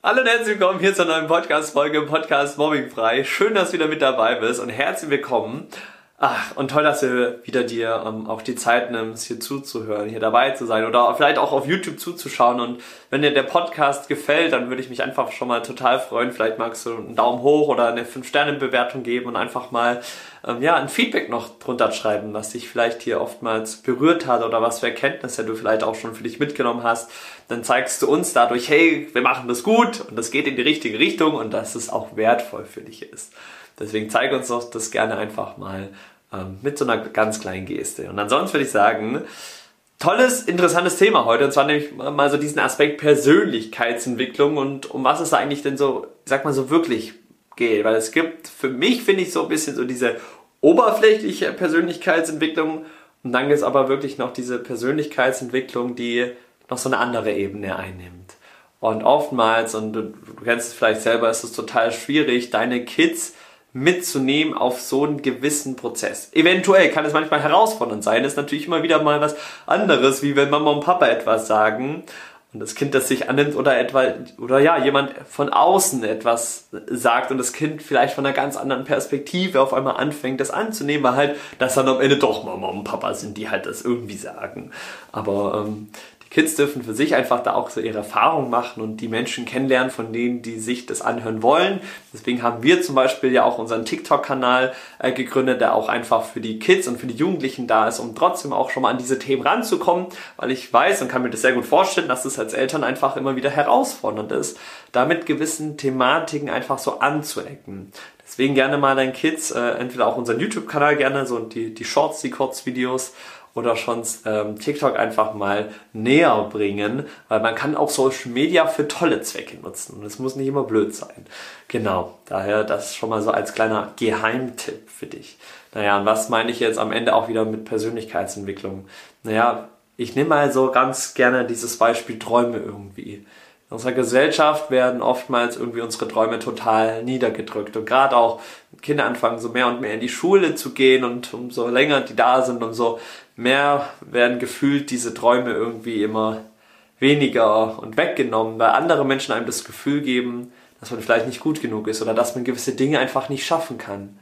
Hallo und herzlich willkommen hier zur neuen Podcast-Folge Podcast Mobbing frei. Schön, dass du wieder mit dabei bist und herzlich willkommen. Ach, und toll, dass du wieder dir ähm, auch die Zeit nimmst, hier zuzuhören, hier dabei zu sein oder vielleicht auch auf YouTube zuzuschauen. Und wenn dir der Podcast gefällt, dann würde ich mich einfach schon mal total freuen. Vielleicht magst du einen Daumen hoch oder eine 5-Sterne-Bewertung geben und einfach mal ähm, ja, ein Feedback noch drunter schreiben, was dich vielleicht hier oftmals berührt hat oder was für Erkenntnisse du vielleicht auch schon für dich mitgenommen hast. Dann zeigst du uns dadurch, hey, wir machen das gut und das geht in die richtige Richtung und dass es auch wertvoll für dich ist. Deswegen zeig uns doch das gerne einfach mal mit so einer ganz kleinen Geste. Und ansonsten würde ich sagen, tolles, interessantes Thema heute. Und zwar nämlich mal so diesen Aspekt Persönlichkeitsentwicklung und um was es da eigentlich denn so, sag mal so wirklich geht. Weil es gibt für mich, finde ich, so ein bisschen so diese oberflächliche Persönlichkeitsentwicklung und dann gibt es aber wirklich noch diese Persönlichkeitsentwicklung, die noch so eine andere Ebene einnimmt. Und oftmals, und du, du kennst es vielleicht selber, ist es total schwierig, deine Kids mitzunehmen auf so einen gewissen Prozess. Eventuell kann es manchmal herausfordernd sein, ist natürlich immer wieder mal was anderes, wie wenn Mama und Papa etwas sagen und das Kind das sich annimmt oder etwa oder ja, jemand von außen etwas sagt und das Kind vielleicht von einer ganz anderen Perspektive auf einmal anfängt, das anzunehmen, weil halt das dann am Ende doch Mama und Papa sind, die halt das irgendwie sagen. Aber ähm, Kids dürfen für sich einfach da auch so ihre Erfahrungen machen und die Menschen kennenlernen, von denen, die sich das anhören wollen. Deswegen haben wir zum Beispiel ja auch unseren TikTok-Kanal äh, gegründet, der auch einfach für die Kids und für die Jugendlichen da ist, um trotzdem auch schon mal an diese Themen ranzukommen, weil ich weiß und kann mir das sehr gut vorstellen, dass es als Eltern einfach immer wieder herausfordernd ist, damit gewissen Thematiken einfach so anzuecken. Deswegen gerne mal deinen Kids, äh, entweder auch unseren YouTube-Kanal gerne, so die, die Shorts, die Kurzvideos oder schon ähm, TikTok einfach mal näher bringen, weil man kann auch Social Media für tolle Zwecke nutzen und es muss nicht immer blöd sein. Genau, daher das schon mal so als kleiner Geheimtipp für dich. Naja, und was meine ich jetzt am Ende auch wieder mit Persönlichkeitsentwicklung? Naja, ich nehme mal so ganz gerne dieses Beispiel Träume irgendwie. In unserer Gesellschaft werden oftmals irgendwie unsere Träume total niedergedrückt. Und gerade auch Kinder anfangen so mehr und mehr in die Schule zu gehen und umso länger die da sind, umso mehr werden gefühlt diese Träume irgendwie immer weniger und weggenommen, weil andere Menschen einem das Gefühl geben, dass man vielleicht nicht gut genug ist oder dass man gewisse Dinge einfach nicht schaffen kann.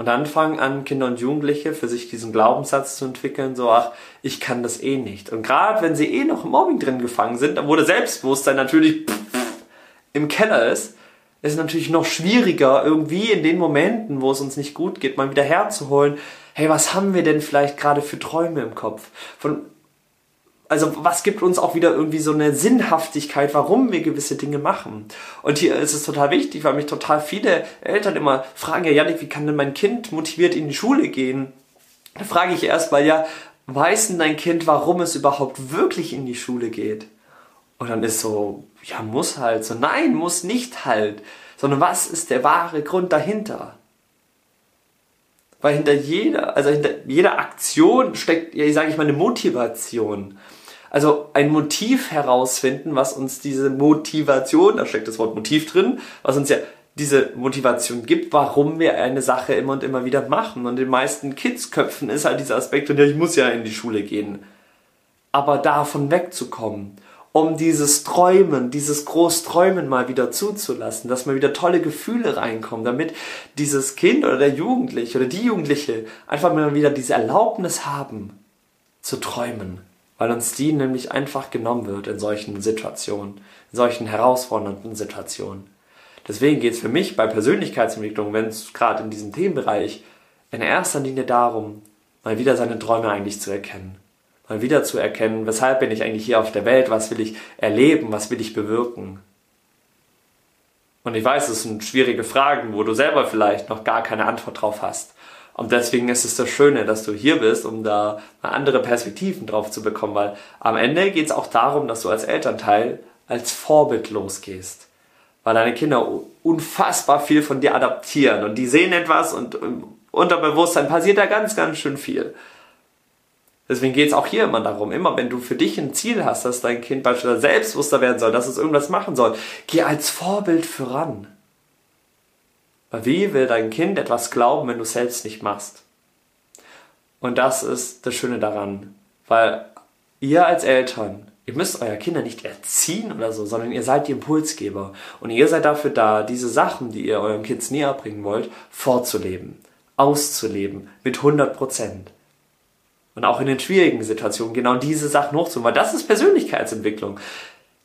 Und dann fangen an Kinder und Jugendliche für sich diesen Glaubenssatz zu entwickeln, so, ach, ich kann das eh nicht. Und gerade wenn sie eh noch im Mobbing drin gefangen sind, wo das Selbstbewusstsein natürlich im Keller ist, ist es natürlich noch schwieriger, irgendwie in den Momenten, wo es uns nicht gut geht, mal wieder herzuholen, hey, was haben wir denn vielleicht gerade für Träume im Kopf? Von, also was gibt uns auch wieder irgendwie so eine Sinnhaftigkeit, warum wir gewisse Dinge machen. Und hier ist es total wichtig, weil mich total viele Eltern immer fragen, ja Janik, wie kann denn mein Kind motiviert in die Schule gehen? Da frage ich erst mal, ja, weiß denn dein Kind, warum es überhaupt wirklich in die Schule geht? Und dann ist so, ja, muss halt. So, nein, muss nicht halt. Sondern was ist der wahre Grund dahinter? Weil hinter jeder, also hinter jeder Aktion steckt, ja, sage ich mal, eine Motivation. Also ein Motiv herausfinden, was uns diese Motivation, da steckt das Wort Motiv drin, was uns ja diese Motivation gibt, warum wir eine Sache immer und immer wieder machen. Und in den meisten Kidsköpfen ist halt dieser Aspekt, und ja, ich muss ja in die Schule gehen. Aber davon wegzukommen, um dieses Träumen, dieses Großträumen mal wieder zuzulassen, dass mal wieder tolle Gefühle reinkommen, damit dieses Kind oder der Jugendliche oder die Jugendliche einfach mal wieder diese Erlaubnis haben, zu träumen weil uns die nämlich einfach genommen wird in solchen Situationen, in solchen herausfordernden Situationen. Deswegen geht es für mich bei Persönlichkeitsentwicklung, wenn es gerade in diesem Themenbereich in erster Linie darum, mal wieder seine Träume eigentlich zu erkennen. Mal wieder zu erkennen, weshalb bin ich eigentlich hier auf der Welt, was will ich erleben, was will ich bewirken. Und ich weiß, es sind schwierige Fragen, wo du selber vielleicht noch gar keine Antwort drauf hast. Und deswegen ist es das Schöne, dass du hier bist, um da mal andere Perspektiven drauf zu bekommen, weil am Ende geht es auch darum, dass du als Elternteil als Vorbild losgehst. Weil deine Kinder unfassbar viel von dir adaptieren und die sehen etwas und im Unterbewusstsein passiert da ganz, ganz schön viel. Deswegen geht es auch hier immer darum, immer wenn du für dich ein Ziel hast, dass dein Kind beispielsweise selbstbewusster werden soll, dass es irgendwas machen soll, geh als Vorbild voran. Weil wie will dein Kind etwas glauben, wenn du es selbst nicht machst? Und das ist das Schöne daran, weil ihr als Eltern, Ihr müsst euer Kinder nicht erziehen oder so, sondern ihr seid die Impulsgeber. Und ihr seid dafür da, diese Sachen, die ihr euren Kids näher bringen wollt, vorzuleben, auszuleben mit 100 Prozent. Und auch in den schwierigen Situationen genau diese Sachen hochzuholen, weil das ist Persönlichkeitsentwicklung.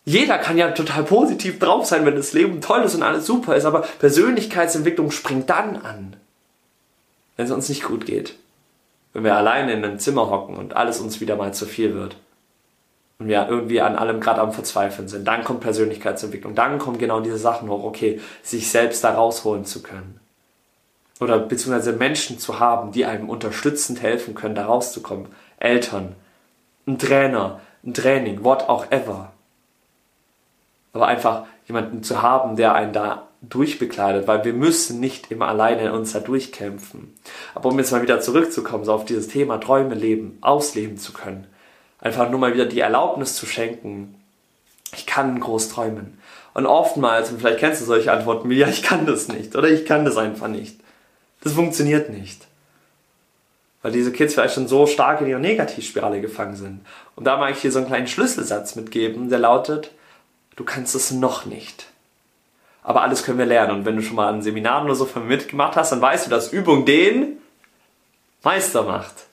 Jeder kann ja total positiv drauf sein, wenn das Leben toll ist und alles super ist, aber Persönlichkeitsentwicklung springt dann an, wenn es uns nicht gut geht. Wenn wir alleine in einem Zimmer hocken und alles uns wieder mal zu viel wird und wir irgendwie an allem gerade am Verzweifeln sind, dann kommt Persönlichkeitsentwicklung, dann kommen genau diese Sachen hoch, okay, sich selbst da rausholen zu können. Oder beziehungsweise Menschen zu haben, die einem unterstützend helfen können, da rauszukommen. Eltern, ein Trainer, ein Training, what auch ever. Aber einfach jemanden zu haben, der einen da durchbekleidet, weil wir müssen nicht immer alleine uns da durchkämpfen. Aber um jetzt mal wieder zurückzukommen, so auf dieses Thema Träume leben, ausleben zu können, einfach nur mal wieder die Erlaubnis zu schenken, ich kann groß träumen. Und oftmals, und vielleicht kennst du solche Antworten wie, ja, ich kann das nicht oder ich kann das einfach nicht. Das funktioniert nicht. Weil diese Kids vielleicht schon so stark in ihrer Negativspirale gefangen sind. Und da mag ich hier so einen kleinen Schlüsselsatz mitgeben, der lautet, du kannst es noch nicht. Aber alles können wir lernen. Und wenn du schon mal an Seminaren oder so von mir mitgemacht hast, dann weißt du, dass Übung den Meister macht.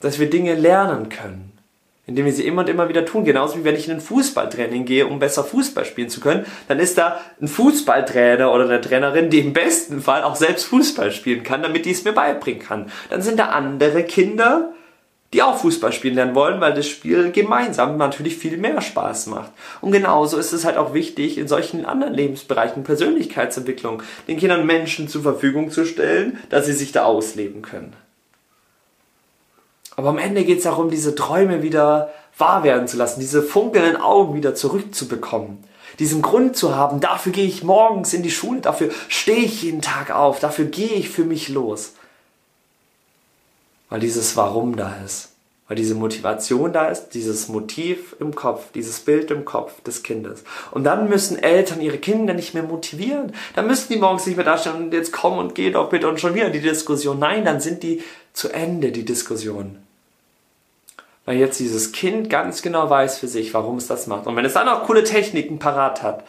Dass wir Dinge lernen können indem wir sie immer und immer wieder tun. Genauso wie wenn ich in ein Fußballtraining gehe, um besser Fußball spielen zu können, dann ist da ein Fußballtrainer oder eine Trainerin, die im besten Fall auch selbst Fußball spielen kann, damit die es mir beibringen kann. Dann sind da andere Kinder, die auch Fußball spielen lernen wollen, weil das Spiel gemeinsam natürlich viel mehr Spaß macht. Und genauso ist es halt auch wichtig, in solchen anderen Lebensbereichen Persönlichkeitsentwicklung den Kindern Menschen zur Verfügung zu stellen, dass sie sich da ausleben können. Aber am Ende geht es darum, diese Träume wieder wahr werden zu lassen, diese funkelnden Augen wieder zurückzubekommen. Diesen Grund zu haben, dafür gehe ich morgens in die Schule, dafür stehe ich jeden Tag auf, dafür gehe ich für mich los. Weil dieses Warum da ist, weil diese Motivation da ist, dieses Motiv im Kopf, dieses Bild im Kopf des Kindes. Und dann müssen Eltern ihre Kinder nicht mehr motivieren. Dann müssen die morgens nicht mehr dastehen und jetzt kommen und geh doch bitte und schon wieder die Diskussion. Nein, dann sind die zu Ende, die Diskussion weil jetzt dieses Kind ganz genau weiß für sich, warum es das macht. Und wenn es dann auch coole Techniken parat hat,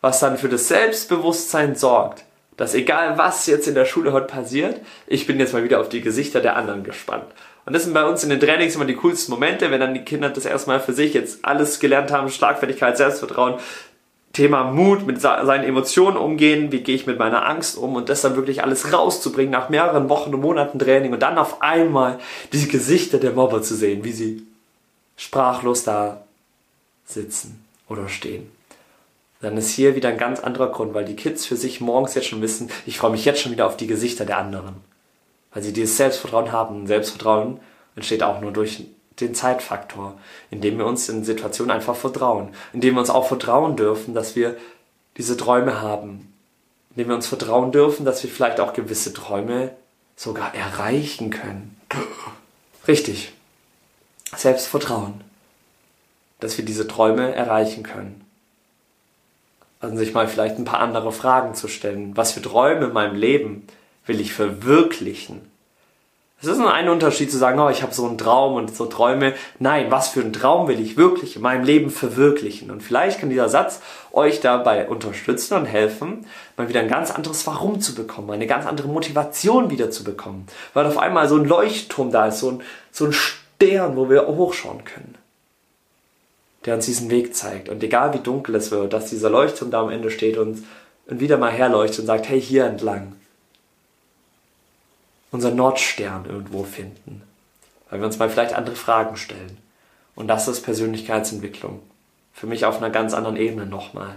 was dann für das Selbstbewusstsein sorgt, dass egal was jetzt in der Schule heute passiert, ich bin jetzt mal wieder auf die Gesichter der anderen gespannt. Und das sind bei uns in den Trainings immer die coolsten Momente, wenn dann die Kinder das erstmal für sich jetzt alles gelernt haben, Schlagfertigkeit, Selbstvertrauen, Thema Mut, mit seinen Emotionen umgehen, wie gehe ich mit meiner Angst um und das dann wirklich alles rauszubringen nach mehreren Wochen und Monaten Training und dann auf einmal die Gesichter der Mobber zu sehen, wie sie sprachlos da sitzen oder stehen. Dann ist hier wieder ein ganz anderer Grund, weil die Kids für sich morgens jetzt schon wissen, ich freue mich jetzt schon wieder auf die Gesichter der anderen. Weil sie dieses Selbstvertrauen haben. Selbstvertrauen entsteht auch nur durch den Zeitfaktor, indem wir uns in Situationen einfach vertrauen, indem wir uns auch vertrauen dürfen, dass wir diese Träume haben, indem wir uns vertrauen dürfen, dass wir vielleicht auch gewisse Träume sogar erreichen können. Richtig. Selbstvertrauen, dass wir diese Träume erreichen können. Also sich mal vielleicht ein paar andere Fragen zu stellen. Was für Träume in meinem Leben will ich verwirklichen? Es ist nur ein Unterschied zu sagen, oh, ich habe so einen Traum und so Träume. Nein, was für einen Traum will ich wirklich in meinem Leben verwirklichen? Und vielleicht kann dieser Satz euch dabei unterstützen und helfen, mal wieder ein ganz anderes Warum zu bekommen, eine ganz andere Motivation wieder zu bekommen. Weil auf einmal so ein Leuchtturm da ist, so ein, so ein Stern, wo wir hochschauen können. Der uns diesen Weg zeigt. Und egal wie dunkel es wird, dass dieser Leuchtturm da am Ende steht und, und wieder mal herleuchtet und sagt, hey, hier entlang unseren Nordstern irgendwo finden. Weil wir uns mal vielleicht andere Fragen stellen. Und das ist Persönlichkeitsentwicklung. Für mich auf einer ganz anderen Ebene nochmal.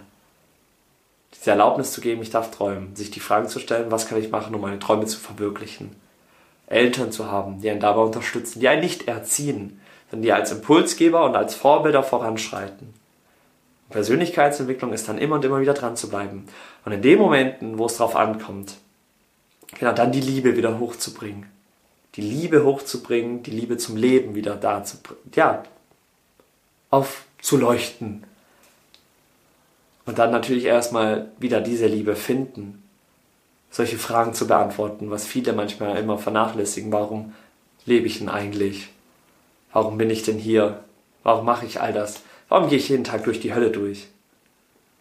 Diese Erlaubnis zu geben, ich darf träumen. Sich die Fragen zu stellen, was kann ich machen, um meine Träume zu verwirklichen. Eltern zu haben, die einen dabei unterstützen, die einen nicht erziehen, sondern die als Impulsgeber und als Vorbilder voranschreiten. Persönlichkeitsentwicklung ist dann immer und immer wieder dran zu bleiben. Und in den Momenten, wo es drauf ankommt, genau, dann die Liebe wieder hochzubringen. Die Liebe hochzubringen, die Liebe zum Leben wieder da zu, ja, aufzuleuchten. Und dann natürlich erstmal wieder diese Liebe finden. Solche Fragen zu beantworten, was viele manchmal immer vernachlässigen. Warum lebe ich denn eigentlich? Warum bin ich denn hier? Warum mache ich all das? Warum gehe ich jeden Tag durch die Hölle durch?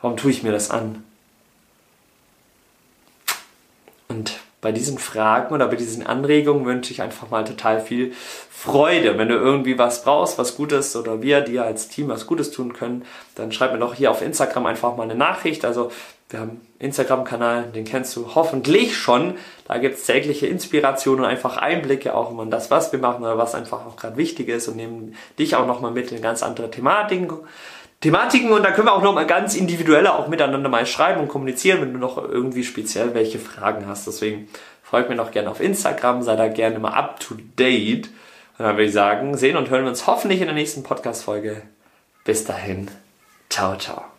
Warum tue ich mir das an? Und bei diesen Fragen oder bei diesen Anregungen wünsche ich einfach mal total viel Freude. Wenn du irgendwie was brauchst, was Gutes oder wir dir als Team was Gutes tun können, dann schreib mir doch hier auf Instagram einfach mal eine Nachricht. Also wir haben Instagram-Kanal, den kennst du hoffentlich schon. Da gibt es tägliche Inspirationen und einfach Einblicke auch immer in das, was wir machen oder was einfach auch gerade wichtig ist und nehmen dich auch nochmal mit in ganz andere Thematiken. Thematiken und da können wir auch nochmal ganz individuell auch miteinander mal schreiben und kommunizieren, wenn du noch irgendwie speziell welche Fragen hast. Deswegen folgt mir noch gerne auf Instagram, sei da gerne mal up to date. Und dann würde ich sagen, sehen und hören wir uns hoffentlich in der nächsten Podcast-Folge. Bis dahin. Ciao, ciao.